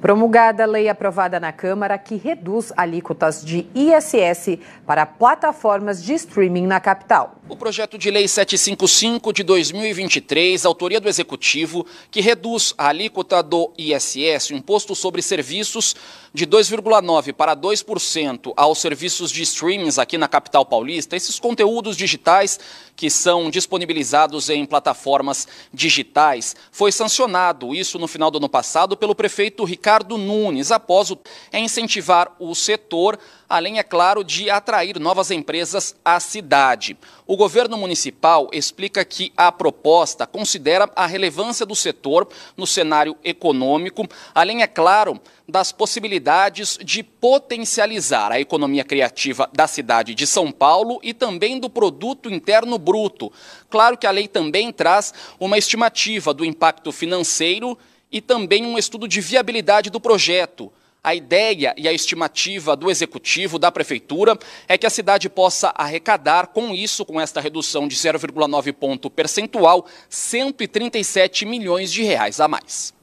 Promulgada a lei aprovada na Câmara que reduz alíquotas de ISS para plataformas de streaming na capital. O projeto de lei 755 de 2023, autoria do Executivo, que reduz a alíquota do ISS, o Imposto sobre Serviços, de 2,9% para 2% aos serviços de streamings aqui na capital paulista, esses conteúdos digitais que são disponibilizados em plataformas digitais, foi sancionado, isso no final do ano passado, pelo prefeito Ricardo Nunes, após o, incentivar o setor além, é claro, de atrair novas empresas à cidade. O governo municipal explica que a proposta considera a relevância do setor no cenário econômico, além, é claro, das possibilidades de potencializar a economia criativa da cidade de São Paulo e também do produto interno bruto. Claro que a lei também traz uma estimativa do impacto financeiro e também um estudo de viabilidade do projeto. A ideia e a estimativa do executivo, da prefeitura, é que a cidade possa arrecadar, com isso, com esta redução de 0,9 ponto percentual, 137 milhões de reais a mais.